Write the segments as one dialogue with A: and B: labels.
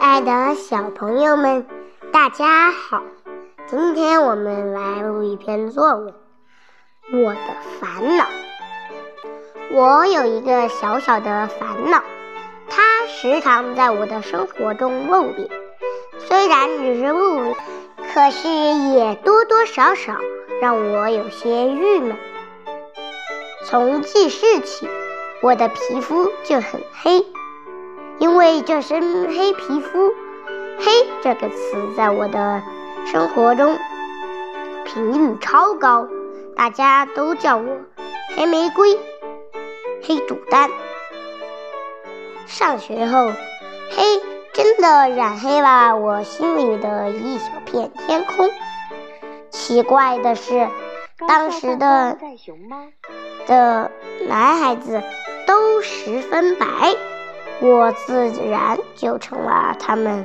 A: 爱的小朋友们，大家好！今天我们来录一篇作文《我的烦恼》。我有一个小小的烦恼，它时常在我的生活中露脸。虽然只是露脸，可是也多多少少让我有些郁闷。从记事起，我的皮肤就很黑。因为这身黑皮肤，“黑”这个词在我的生活中频率超高，大家都叫我“黑玫瑰”“黑煮蛋”。上学后，黑真的染黑了我心里的一小片天空。奇怪的是，当时的的男孩子都十分白。我自然就成了他们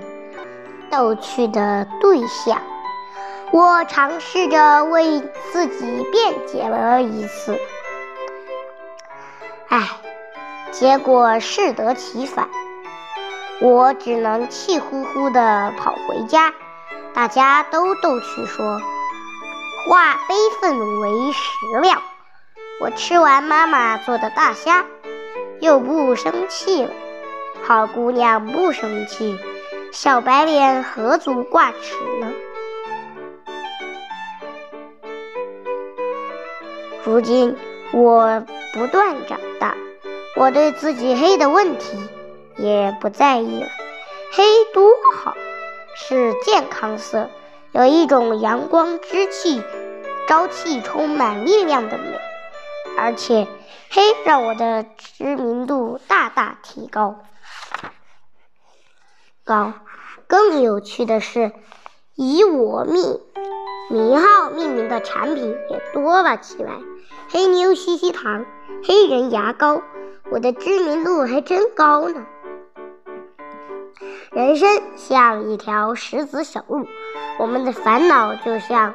A: 逗趣的对象。我尝试着为自己辩解了一次，唉，结果适得其反。我只能气呼呼地跑回家。大家都逗趣说：“化悲愤为食量。”我吃完妈妈做的大虾，又不生气了。好姑娘不生气，小白脸何足挂齿呢？如今我不断长大，我对自己黑的问题也不在意了。黑多好，是健康色，有一种阳光之气、朝气充满力量的美，而且黑让我的知名度大大提高。高，更有趣的是，以我命名号命名的产品也多了起来。黑妞西西糖、黑人牙膏，我的知名度还真高呢。人生像一条石子小路，我们的烦恼就像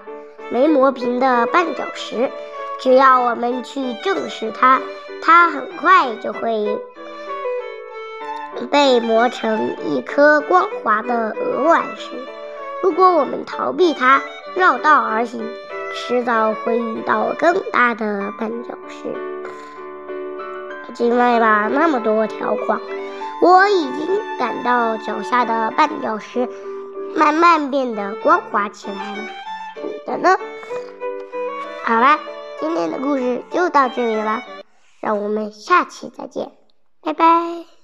A: 没磨平的绊脚石，只要我们去正视它，它很快就会。被磨成一颗光滑的鹅卵石。如果我们逃避它，绕道而行，迟早会遇到更大的绊脚石。经历了那么多条框，我已经感到脚下的绊脚石慢慢变得光滑起来了。你的呢？好了，今天的故事就到这里了，让我们下期再见，拜拜。